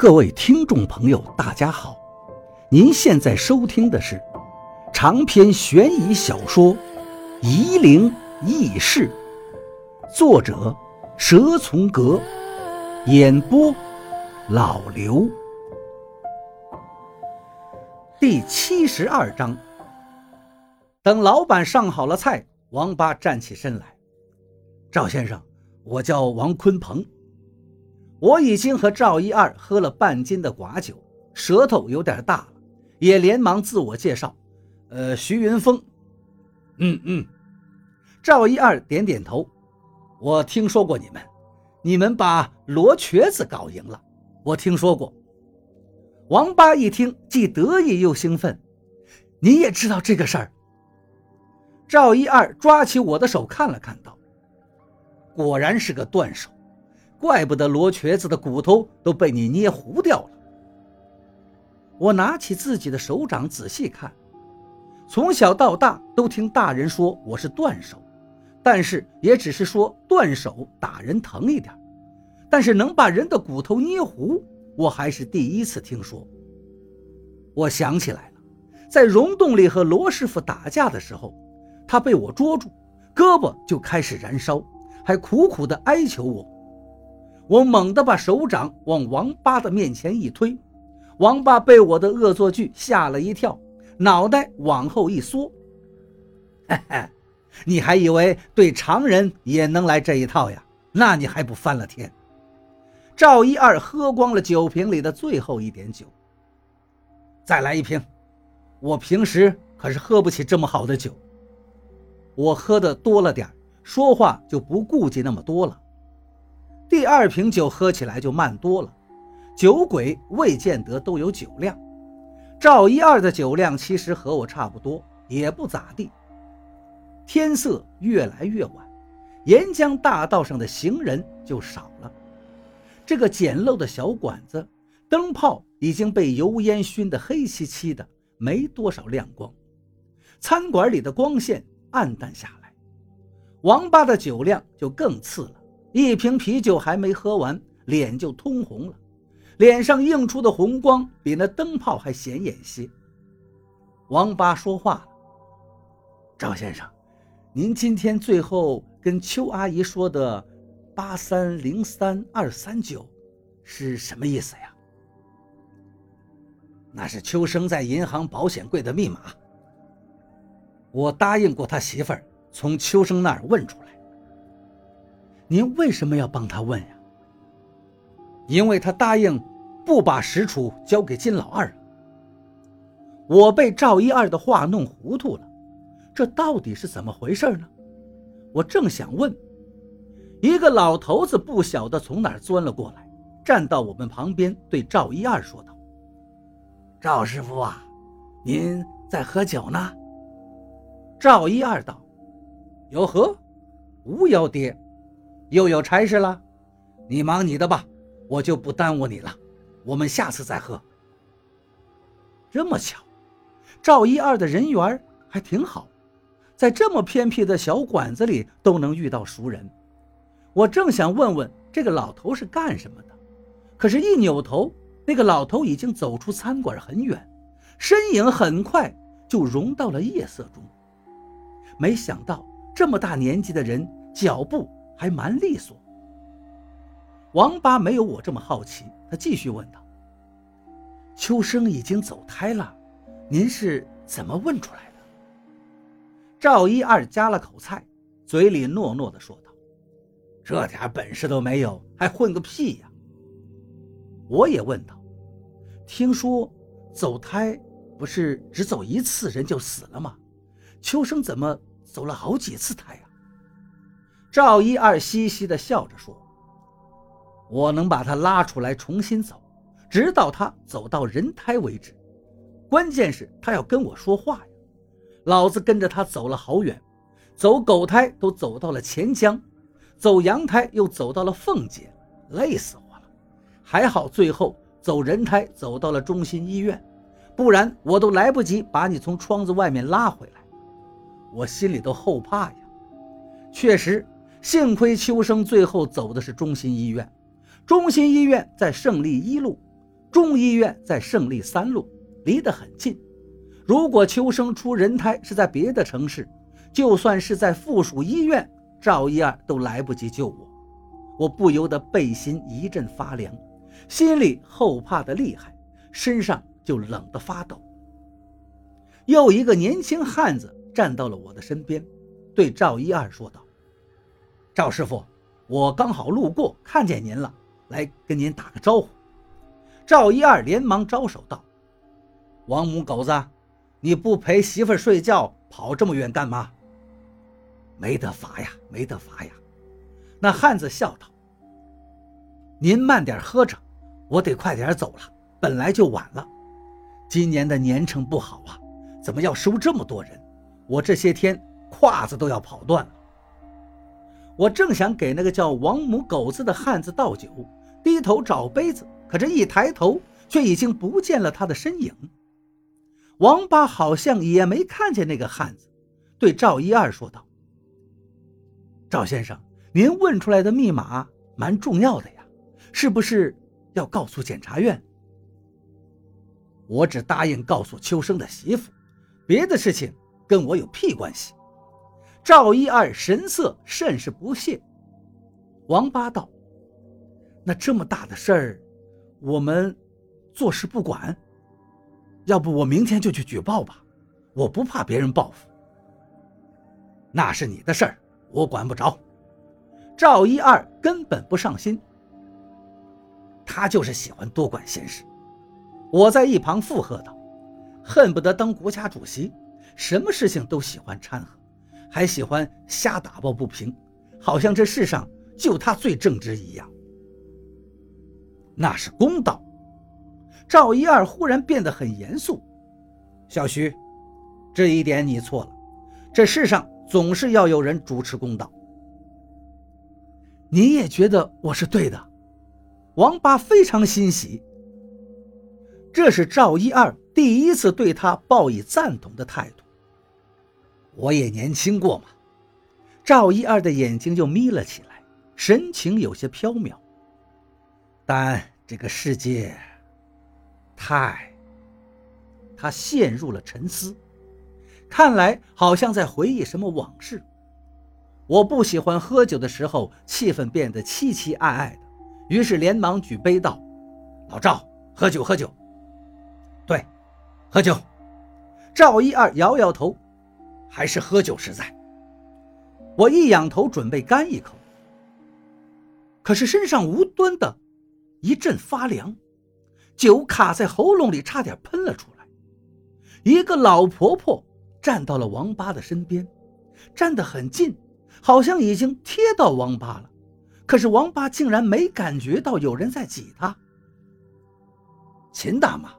各位听众朋友，大家好！您现在收听的是长篇悬疑小说《夷陵轶事》，作者蛇从阁，演播老刘。第七十二章。等老板上好了菜，王八站起身来：“赵先生，我叫王坤鹏。”我已经和赵一二喝了半斤的寡酒，舌头有点大了，也连忙自我介绍：“呃，徐云峰。”“嗯嗯。”赵一二点点头。“我听说过你们，你们把罗瘸子搞赢了，我听说过。”王八一听，既得意又兴奋：“你也知道这个事儿？”赵一二抓起我的手看了看，道：“果然是个断手。”怪不得罗瘸子的骨头都被你捏糊掉了。我拿起自己的手掌仔细看，从小到大都听大人说我是断手，但是也只是说断手打人疼一点，但是能把人的骨头捏糊，我还是第一次听说。我想起来了，在溶洞里和罗师傅打架的时候，他被我捉住，胳膊就开始燃烧，还苦苦地哀求我。我猛地把手掌往王八的面前一推，王八被我的恶作剧吓了一跳，脑袋往后一缩。嘿嘿，你还以为对常人也能来这一套呀？那你还不翻了天？赵一二喝光了酒瓶里的最后一点酒，再来一瓶。我平时可是喝不起这么好的酒。我喝的多了点说话就不顾忌那么多了。第二瓶酒喝起来就慢多了，酒鬼未见得都有酒量。赵一二的酒量其实和我差不多，也不咋地。天色越来越晚，沿江大道上的行人就少了。这个简陋的小馆子，灯泡已经被油烟熏得黑漆漆的，没多少亮光。餐馆里的光线暗淡下来，王八的酒量就更次了。一瓶啤酒还没喝完，脸就通红了，脸上映出的红光比那灯泡还显眼些。王八说话了：“赵先生，您今天最后跟邱阿姨说的八三零三二三九是什么意思呀？”“那是秋生在银行保险柜的密码。我答应过他媳妇儿，从秋生那儿问出来。”您为什么要帮他问呀？因为他答应不把石楚交给金老二。我被赵一二的话弄糊涂了，这到底是怎么回事呢？我正想问，一个老头子不晓得从哪儿钻了过来，站到我们旁边，对赵一二说道：“赵师傅啊，您在喝酒呢？”赵一二道：“有何？无妖爹。”又有差事了，你忙你的吧，我就不耽误你了。我们下次再喝。这么巧，赵一二的人缘还挺好，在这么偏僻的小馆子里都能遇到熟人。我正想问问这个老头是干什么的，可是，一扭头，那个老头已经走出餐馆很远，身影很快就融到了夜色中。没想到这么大年纪的人脚步。还蛮利索。王八没有我这么好奇，他继续问道：“秋生已经走胎了，您是怎么问出来的？”赵一二夹了口菜，嘴里糯糯地说道：“这点本事都没有，还混个屁呀！”我也问道：“听说走胎不是只走一次人就死了吗？秋生怎么走了好几次胎啊？”赵一二嘻嘻地笑着说：“我能把他拉出来重新走，直到他走到人胎为止。关键是他要跟我说话呀！老子跟着他走了好远，走狗胎都走到了钱江，走羊胎又走到了凤姐，累死我了。还好最后走人胎走到了中心医院，不然我都来不及把你从窗子外面拉回来。我心里都后怕呀！确实。”幸亏秋生最后走的是中心医院，中心医院在胜利一路，中医院在胜利三路，离得很近。如果秋生出人胎是在别的城市，就算是在附属医院，赵一二都来不及救我。我不由得背心一阵发凉，心里后怕的厉害，身上就冷得发抖。又一个年轻汉子站到了我的身边，对赵一二说道：“赵师傅，我刚好路过，看见您了，来跟您打个招呼。”赵一二连忙招手道：“王母狗子，你不陪媳妇睡觉，跑这么远干嘛？”“没得法呀，没得法呀。”那汉子笑道：“您慢点喝着，我得快点走了，本来就晚了。今年的年成不好啊。”怎么要收这么多人？我这些天胯子都要跑断了。我正想给那个叫王母狗子的汉子倒酒，低头找杯子，可这一抬头，却已经不见了他的身影。王八好像也没看见那个汉子，对赵一二说道：“赵先生，您问出来的密码蛮重要的呀，是不是要告诉检察院？”我只答应告诉秋生的媳妇。别的事情跟我有屁关系！赵一二神色甚是不屑。王八道：“那这么大的事儿，我们坐视不管？要不我明天就去举报吧？我不怕别人报复。那是你的事儿，我管不着。”赵一二根本不上心，他就是喜欢多管闲事。我在一旁附和道。恨不得当国家主席，什么事情都喜欢掺和，还喜欢瞎打抱不平，好像这世上就他最正直一样。那是公道。赵一二忽然变得很严肃：“小徐，这一点你错了。这世上总是要有人主持公道。你也觉得我是对的？”王八非常欣喜。这是赵一二。第一次对他报以赞同的态度。我也年轻过嘛。赵一二的眼睛就眯了起来，神情有些飘渺。但这个世界，太……他陷入了沉思，看来好像在回忆什么往事。我不喜欢喝酒的时候气氛变得凄凄爱爱的，于是连忙举杯道：“老赵，喝酒，喝酒。”对。喝酒，赵一二摇摇头，还是喝酒实在。我一仰头准备干一口，可是身上无端的一阵发凉，酒卡在喉咙里，差点喷了出来。一个老婆婆站到了王八的身边，站得很近，好像已经贴到王八了，可是王八竟然没感觉到有人在挤他。秦大妈。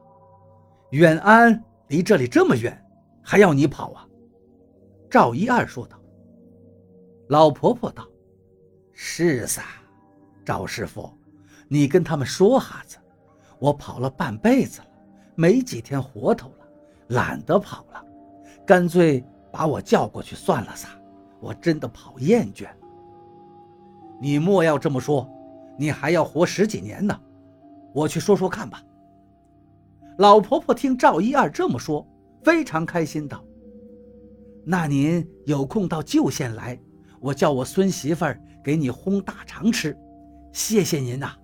远安离这里这么远，还要你跑啊？赵一二说道。老婆婆道：“是噻，赵师傅，你跟他们说哈子，我跑了半辈子了，没几天活头了，懒得跑了，干脆把我叫过去算了噻，我真的跑厌倦了。你莫要这么说，你还要活十几年呢，我去说说看吧。”老婆婆听赵一二这么说，非常开心，道：“那您有空到旧县来，我叫我孙媳妇儿给你烘大肠吃，谢谢您呐。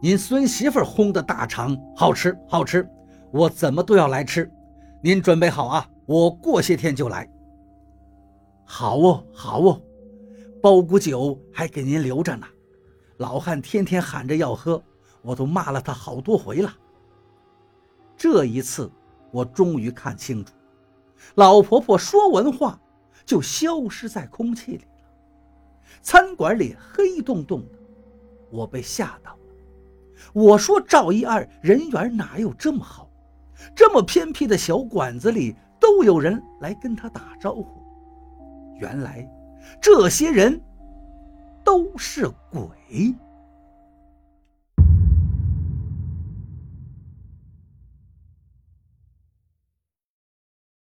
您孙媳妇儿烘的大肠好吃，好吃，我怎么都要来吃。您准备好啊，我过些天就来。好哦，好哦，包谷酒还给您留着呢。老汉天天喊着要喝，我都骂了他好多回了。”这一次，我终于看清楚，老婆婆说完话就消失在空气里了。餐馆里黑洞洞的，我被吓到了。我说赵一二人缘哪有这么好？这么偏僻的小馆子里都有人来跟他打招呼。原来，这些人都是鬼。